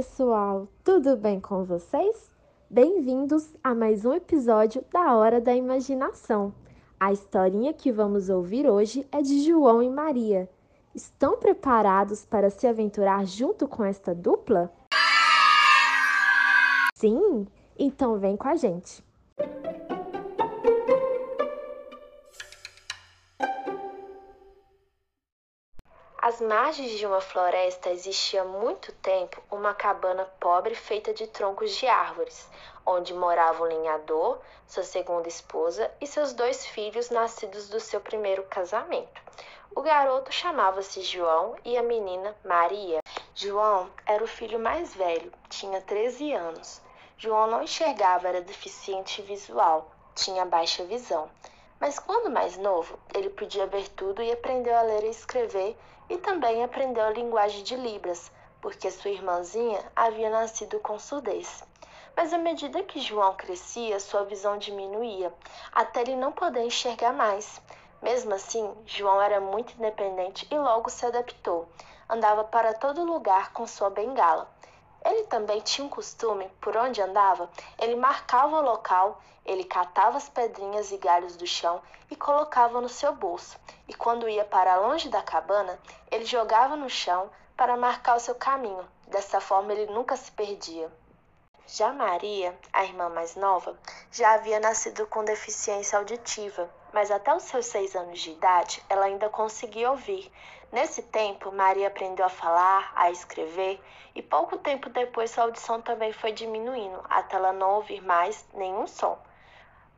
pessoal, tudo bem com vocês? Bem-vindos a mais um episódio da Hora da Imaginação. A historinha que vamos ouvir hoje é de João e Maria. Estão preparados para se aventurar junto com esta dupla? Sim? Então vem com a gente. Às margens de uma floresta existia há muito tempo uma cabana pobre feita de troncos de árvores, onde morava o lenhador, sua segunda esposa e seus dois filhos nascidos do seu primeiro casamento. O garoto chamava-se João e a menina Maria. João era o filho mais velho, tinha 13 anos. João não enxergava, era deficiente visual, tinha baixa visão. Mas quando mais novo, ele podia ver tudo e aprendeu a ler e escrever e também aprendeu a linguagem de Libras, porque sua irmãzinha havia nascido com surdez. Mas à medida que João crescia, sua visão diminuía, até ele não poder enxergar mais. Mesmo assim, João era muito independente e logo se adaptou. Andava para todo lugar com sua bengala. Ele também tinha um costume, por onde andava, ele marcava o local, ele catava as pedrinhas e galhos do chão e colocava no seu bolso. E quando ia para longe da cabana, ele jogava no chão para marcar o seu caminho. Dessa forma ele nunca se perdia. Já Maria, a irmã mais nova, já havia nascido com deficiência auditiva, mas até os seus seis anos de idade ela ainda conseguia ouvir. Nesse tempo, Maria aprendeu a falar, a escrever, e pouco tempo depois sua audição também foi diminuindo, até ela não ouvir mais nenhum som.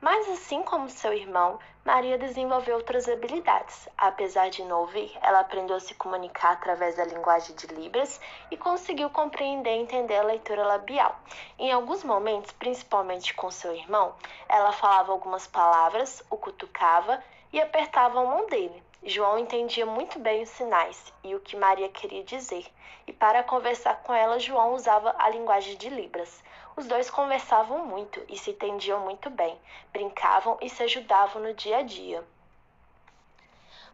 Mas assim como seu irmão, Maria desenvolveu outras habilidades. Apesar de não ouvir, ela aprendeu a se comunicar através da linguagem de Libras e conseguiu compreender e entender a leitura labial. Em alguns momentos, principalmente com seu irmão, ela falava algumas palavras, o cutucava e apertava a mão dele. João entendia muito bem os sinais e o que Maria queria dizer, e para conversar com ela, João usava a linguagem de Libras. Os dois conversavam muito e se entendiam muito bem, brincavam e se ajudavam no dia a dia.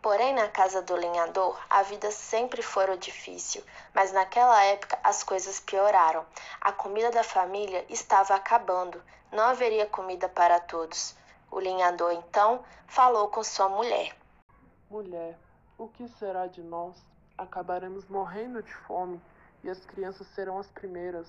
Porém, na casa do lenhador, a vida sempre fora difícil, mas naquela época as coisas pioraram. A comida da família estava acabando, não haveria comida para todos. O lenhador então falou com sua mulher. Mulher, o que será de nós? Acabaremos morrendo de fome e as crianças serão as primeiras.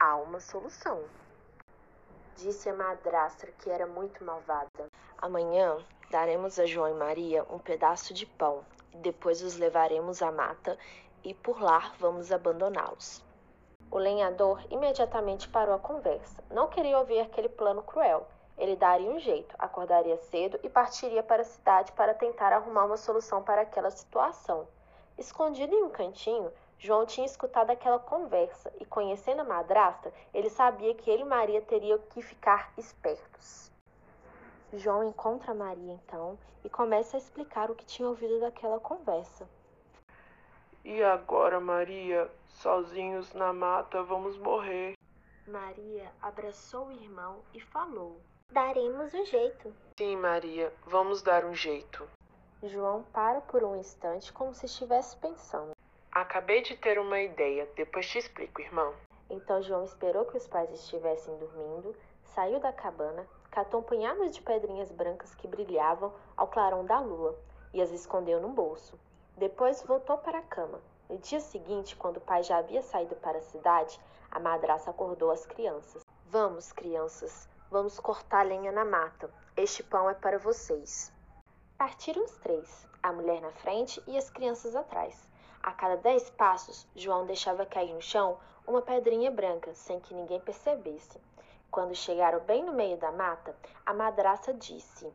Há uma solução, disse a madrastra que era muito malvada. Amanhã daremos a João e Maria um pedaço de pão e depois os levaremos à mata e por lá vamos abandoná-los. O lenhador imediatamente parou a conversa. Não queria ouvir aquele plano cruel ele daria um jeito, acordaria cedo e partiria para a cidade para tentar arrumar uma solução para aquela situação. Escondido em um cantinho, João tinha escutado aquela conversa e, conhecendo a madrasta, ele sabia que ele e Maria teriam que ficar espertos. João encontra Maria então e começa a explicar o que tinha ouvido daquela conversa. E agora, Maria, sozinhos na mata vamos morrer. Maria abraçou o irmão e falou: Daremos um jeito. Sim, Maria, vamos dar um jeito. João para por um instante como se estivesse pensando. Acabei de ter uma ideia, depois te explico, irmão. Então João esperou que os pais estivessem dormindo, saiu da cabana, catou um punhado de pedrinhas brancas que brilhavam ao clarão da lua e as escondeu no bolso. Depois voltou para a cama. No dia seguinte, quando o pai já havia saído para a cidade, a madraça acordou as crianças. Vamos, crianças, Vamos cortar lenha na mata. Este pão é para vocês. Partiram os três, a mulher na frente e as crianças atrás. A cada dez passos, João deixava cair no chão uma pedrinha branca, sem que ninguém percebesse. Quando chegaram bem no meio da mata, a madraça disse: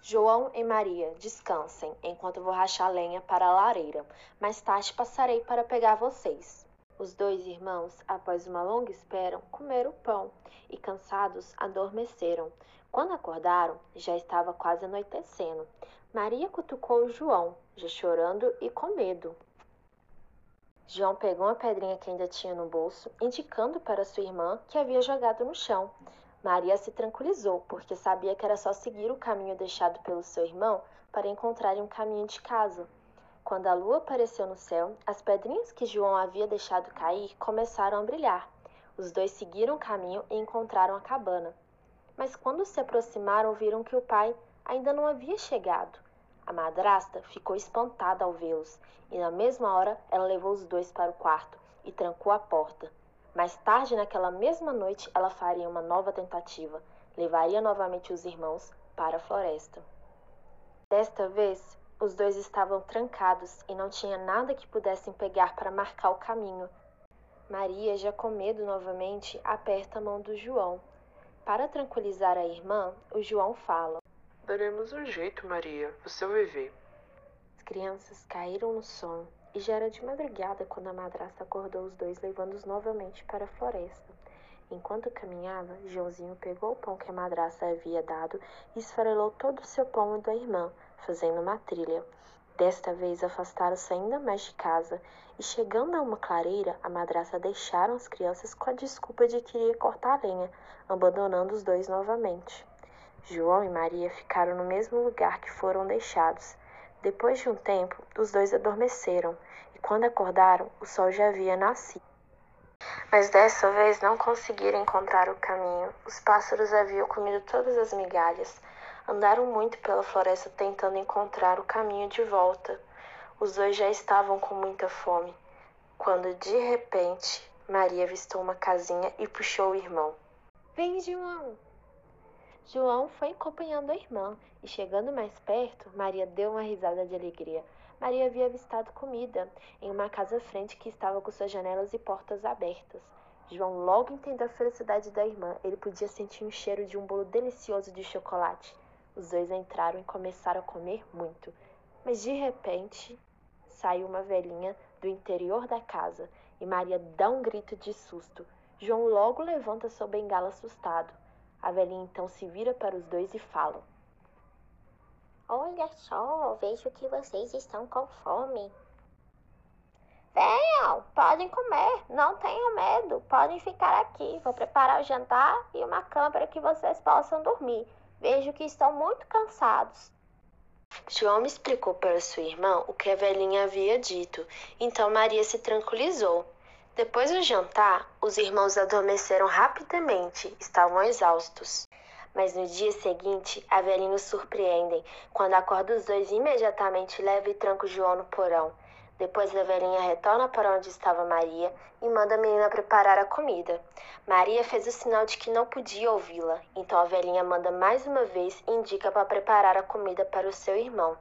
João e Maria, descansem, enquanto vou rachar lenha para a lareira. Mais tarde passarei para pegar vocês. Os dois irmãos, após uma longa espera, comeram pão e, cansados, adormeceram. Quando acordaram, já estava quase anoitecendo. Maria cutucou João, já chorando e com medo. João pegou uma pedrinha que ainda tinha no bolso, indicando para sua irmã que havia jogado no chão. Maria se tranquilizou, porque sabia que era só seguir o caminho deixado pelo seu irmão para encontrarem um caminho de casa. Quando a lua apareceu no céu, as pedrinhas que João havia deixado cair começaram a brilhar. Os dois seguiram o caminho e encontraram a cabana. Mas quando se aproximaram, viram que o pai ainda não havia chegado. A madrasta ficou espantada ao vê-los e, na mesma hora, ela levou os dois para o quarto e trancou a porta. Mais tarde, naquela mesma noite, ela faria uma nova tentativa. Levaria novamente os irmãos para a floresta. Desta vez, os dois estavam trancados e não tinha nada que pudessem pegar para marcar o caminho. Maria, já com medo novamente, aperta a mão do João. Para tranquilizar a irmã, o João fala: Daremos um jeito, Maria. Você vai ver. As crianças caíram no sono e já era de madrugada quando a madrasta acordou os dois, levando-os novamente para a floresta. Enquanto caminhava, Joãozinho pegou o pão que a madrasta havia dado e esfarelou todo o seu pão da irmã, fazendo uma trilha. Desta vez afastaram-se ainda mais de casa e, chegando a uma clareira, a madrasta deixaram as crianças com a desculpa de que iria cortar lenha, abandonando os dois novamente. João e Maria ficaram no mesmo lugar que foram deixados. Depois de um tempo, os dois adormeceram e, quando acordaram, o sol já havia nascido. Mas dessa vez não conseguiram encontrar o caminho. Os pássaros haviam comido todas as migalhas. Andaram muito pela floresta tentando encontrar o caminho de volta. Os dois já estavam com muita fome. Quando de repente Maria avistou uma casinha e puxou o irmão. Vem, João! João foi acompanhando a irmã e, chegando mais perto, Maria deu uma risada de alegria. Maria havia avistado comida em uma casa à frente que estava com suas janelas e portas abertas. João logo entendeu a felicidade da irmã. Ele podia sentir o cheiro de um bolo delicioso de chocolate. Os dois entraram e começaram a comer muito. Mas de repente saiu uma velhinha do interior da casa e Maria dá um grito de susto. João logo levanta sua bengala assustado. A velhinha então se vira para os dois e fala: Olha só, vejo que vocês estão com fome. Venham, podem comer, não tenham medo, podem ficar aqui. Vou preparar o jantar e uma cama para que vocês possam dormir. Vejo que estão muito cansados. João explicou para sua irmã o que a velhinha havia dito, então Maria se tranquilizou. Depois do jantar, os irmãos adormeceram rapidamente, estavam exaustos. Mas no dia seguinte, a velhinha os surpreendem, quando acorda os dois imediatamente leva e tranca o João no porão. Depois a velhinha retorna para onde estava Maria e manda a menina preparar a comida. Maria fez o sinal de que não podia ouvi-la, então a velhinha manda mais uma vez e indica para preparar a comida para o seu irmão.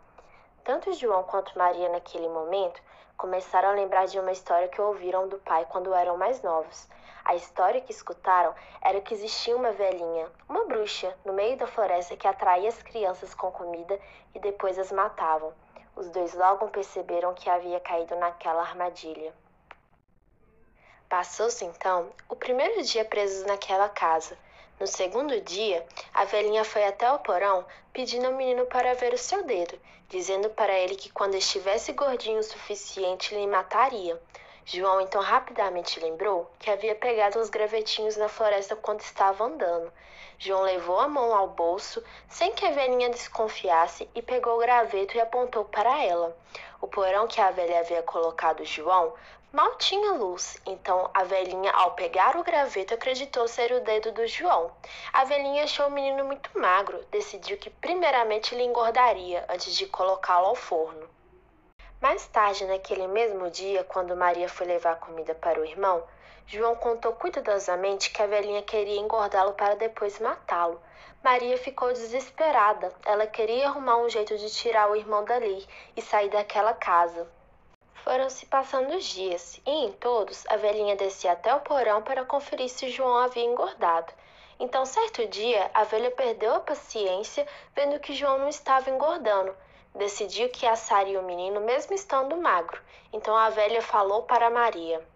Tanto João quanto Maria, naquele momento, começaram a lembrar de uma história que ouviram do pai quando eram mais novos. A história que escutaram era que existia uma velhinha, uma bruxa, no meio da floresta que atraía as crianças com comida e depois as matavam. Os dois logo perceberam que havia caído naquela armadilha. Passou-se então o primeiro dia presos naquela casa. No segundo dia, a velhinha foi até o porão pedindo ao menino para ver o seu dedo, dizendo para ele que quando estivesse gordinho o suficiente lhe mataria. João então rapidamente lembrou que havia pegado uns gravetinhos na floresta quando estava andando. João levou a mão ao bolso sem que a velhinha desconfiasse e pegou o graveto e apontou para ela. O porão que a velha havia colocado João mal tinha luz, então a velhinha, ao pegar o graveto, acreditou ser o dedo do João. A velhinha achou o menino muito magro, decidiu que primeiramente lhe engordaria antes de colocá-lo ao forno. Mais tarde, naquele mesmo dia, quando Maria foi levar comida para o irmão, João contou cuidadosamente que a velhinha queria engordá-lo para depois matá-lo. Maria ficou desesperada. Ela queria arrumar um jeito de tirar o irmão dali e sair daquela casa. Foram se passando os dias, e em todos a velhinha descia até o porão para conferir se João havia engordado. Então, certo dia, a velha perdeu a paciência, vendo que João não estava engordando. Decidiu que assaria o menino mesmo estando magro. Então a velha falou para Maria: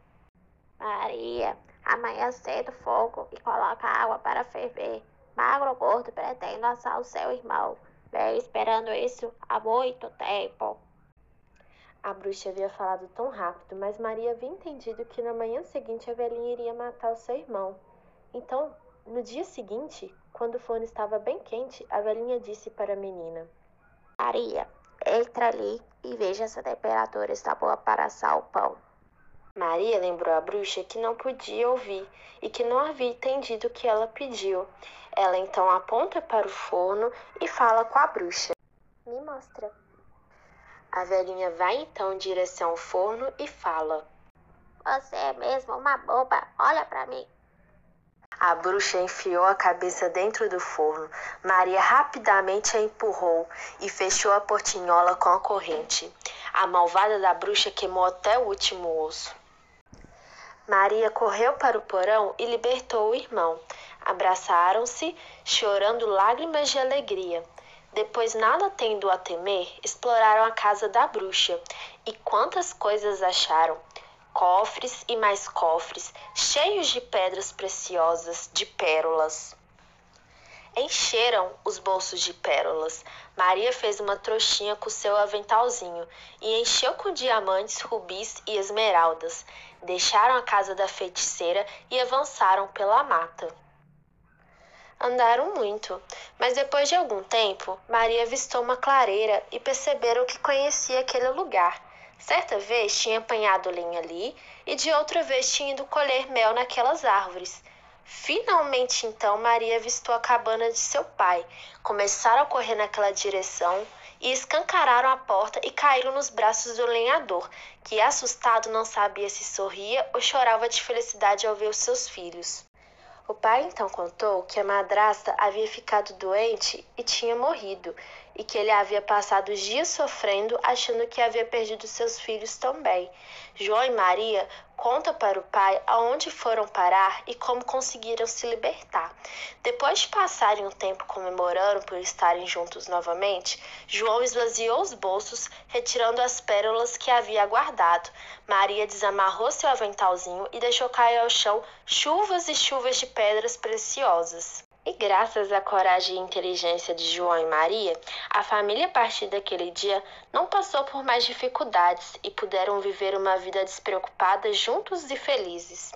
Maria, amanhã cedo fogo e coloca água para ferver. Magro ou gordo pretendo assar o seu irmão. Venho esperando isso há muito tempo. A bruxa havia falado tão rápido, mas Maria havia entendido que na manhã seguinte a velhinha iria matar o seu irmão. Então, no dia seguinte, quando o forno estava bem quente, a velhinha disse para a menina: Maria, Entra ali e veja se a temperatura está boa para assar o pão. Maria lembrou à bruxa que não podia ouvir e que não havia entendido o que ela pediu. Ela então aponta para o forno e fala com a bruxa. Me mostra. A velhinha vai então em direção ao forno e fala: Você é mesmo uma boba, olha para mim. A bruxa enfiou a cabeça dentro do forno. Maria rapidamente a empurrou e fechou a portinhola com a corrente. A malvada da bruxa queimou até o último osso. Maria correu para o porão e libertou o irmão. Abraçaram-se, chorando lágrimas de alegria. Depois, nada tendo a temer, exploraram a casa da bruxa. E quantas coisas acharam! Cofres e mais cofres, cheios de pedras preciosas, de pérolas. Encheram os bolsos de pérolas. Maria fez uma trouxinha com seu aventalzinho e encheu com diamantes, rubis e esmeraldas. Deixaram a casa da feiticeira e avançaram pela mata. Andaram muito, mas depois de algum tempo, Maria avistou uma clareira e perceberam que conhecia aquele lugar. Certa vez tinha apanhado lenha ali e de outra vez tinha ido colher mel naquelas árvores. Finalmente, então, Maria avistou a cabana de seu pai. Começaram a correr naquela direção e escancararam a porta e caíram nos braços do lenhador, que, assustado, não sabia se sorria ou chorava de felicidade ao ver os seus filhos. O pai então contou que a madrasta havia ficado doente e tinha morrido, e que ele havia passado os dias sofrendo, achando que havia perdido seus filhos também. João e Maria conta para o pai aonde foram parar e como conseguiram se libertar. Depois de passarem um tempo comemorando por estarem juntos novamente, João esvaziou os bolsos, retirando as pérolas que havia guardado. Maria desamarrou seu aventalzinho e deixou cair ao chão chuvas e chuvas de pedras preciosas. E graças à coragem e inteligência de João e Maria, a família a partir daquele dia não passou por mais dificuldades e puderam viver uma vida despreocupada juntos e felizes.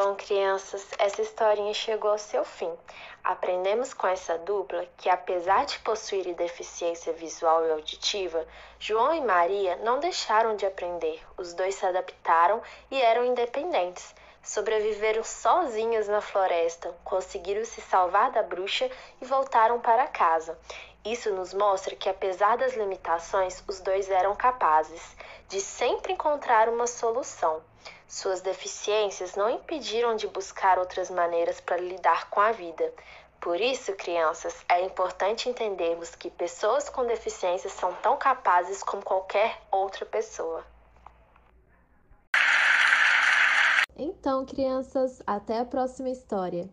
Bom, crianças, essa historinha chegou ao seu fim. Aprendemos com essa dupla que, apesar de possuírem deficiência visual e auditiva, João e Maria não deixaram de aprender. Os dois se adaptaram e eram independentes. Sobreviveram sozinhos na floresta, conseguiram se salvar da bruxa e voltaram para casa. Isso nos mostra que, apesar das limitações, os dois eram capazes de sempre encontrar uma solução. Suas deficiências não impediram de buscar outras maneiras para lidar com a vida. Por isso, crianças, é importante entendermos que pessoas com deficiências são tão capazes como qualquer outra pessoa. Então, crianças, até a próxima história.